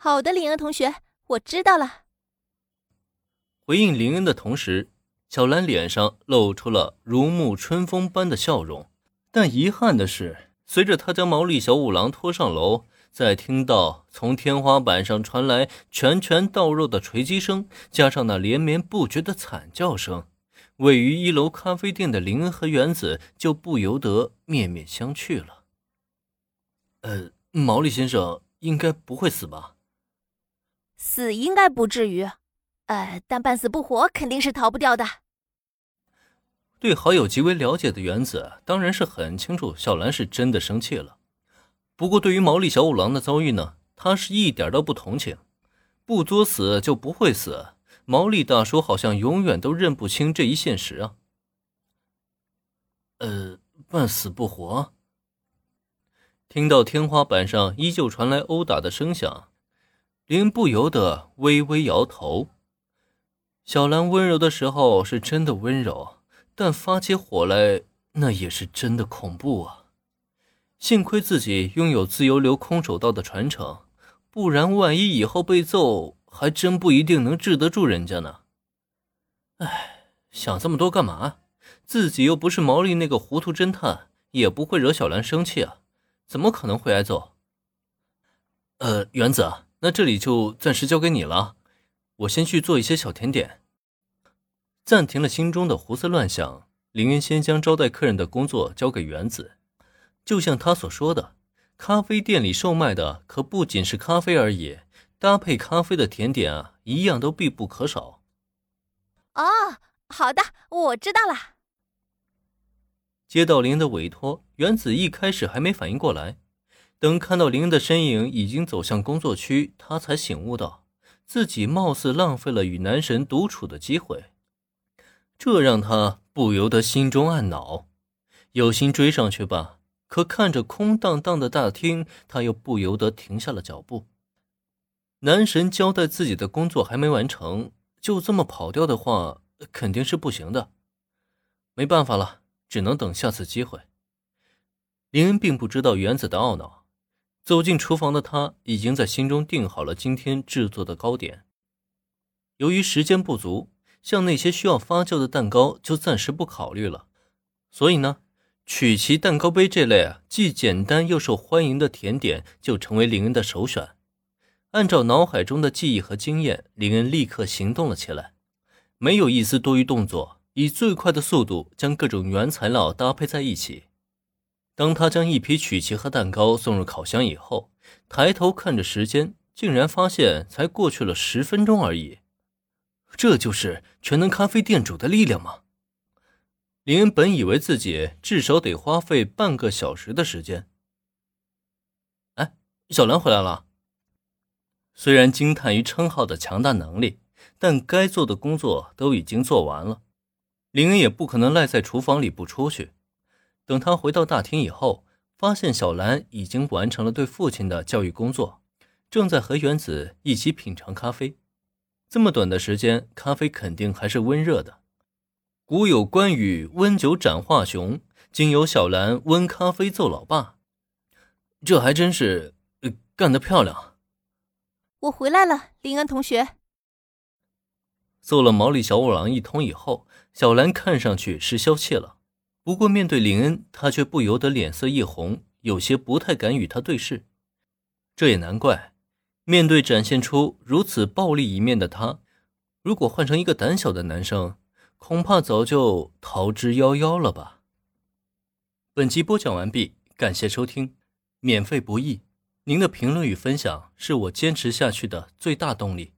好的，林恩同学，我知道了。回应林恩的同时，小兰脸上露出了如沐春风般的笑容。但遗憾的是，随着他将毛利小五郎拖上楼，在听到从天花板上传来拳拳到肉的锤击声，加上那连绵不绝的惨叫声，位于一楼咖啡店的林恩和原子就不由得面面相觑了。呃，毛利先生应该不会死吧？死应该不至于。呃，但半死不活肯定是逃不掉的。对好友极为了解的原子，当然是很清楚小兰是真的生气了。不过，对于毛利小五郎的遭遇呢，他是一点都不同情。不作死就不会死，毛利大叔好像永远都认不清这一现实啊。呃，半死不活。听到天花板上依旧传来殴打的声响，林不由得微微摇头。小兰温柔的时候是真的温柔，但发起火来那也是真的恐怖啊！幸亏自己拥有自由流空手道的传承，不然万一以后被揍，还真不一定能治得住人家呢。哎，想这么多干嘛？自己又不是毛利那个糊涂侦探，也不会惹小兰生气啊，怎么可能会挨揍？呃，原子，那这里就暂时交给你了。我先去做一些小甜点。暂停了心中的胡思乱想，林恩先将招待客人的工作交给原子。就像他所说的，咖啡店里售卖的可不仅是咖啡而已，搭配咖啡的甜点啊，一样都必不可少。哦，好的，我知道了。接到林的委托，原子一开始还没反应过来，等看到林恩的身影已经走向工作区，他才醒悟到。自己貌似浪费了与男神独处的机会，这让他不由得心中暗恼，有心追上去吧，可看着空荡荡的大厅，他又不由得停下了脚步。男神交代自己的工作还没完成，就这么跑掉的话，肯定是不行的。没办法了，只能等下次机会。林恩并不知道原子的懊恼。走进厨房的他，已经在心中定好了今天制作的糕点。由于时间不足，像那些需要发酵的蛋糕就暂时不考虑了。所以呢，曲奇蛋糕杯这类啊既简单又受欢迎的甜点就成为林恩的首选。按照脑海中的记忆和经验，林恩立刻行动了起来，没有一丝多余动作，以最快的速度将各种原材料搭配在一起。当他将一批曲奇和蛋糕送入烤箱以后，抬头看着时间，竟然发现才过去了十分钟而已。这就是全能咖啡店主的力量吗？林恩本以为自己至少得花费半个小时的时间。哎，小兰回来了。虽然惊叹于称号的强大能力，但该做的工作都已经做完了，林恩也不可能赖在厨房里不出去。等他回到大厅以后，发现小兰已经完成了对父亲的教育工作，正在和原子一起品尝咖啡。这么短的时间，咖啡肯定还是温热的。古有关羽温酒斩华雄，今有小兰温咖啡揍老爸，这还真是干得漂亮。我回来了，林恩同学。揍了毛利小五郎一通以后，小兰看上去是消气了。不过，面对林恩，他却不由得脸色一红，有些不太敢与他对视。这也难怪，面对展现出如此暴力一面的他，如果换成一个胆小的男生，恐怕早就逃之夭夭了吧。本集播讲完毕，感谢收听，免费不易，您的评论与分享是我坚持下去的最大动力。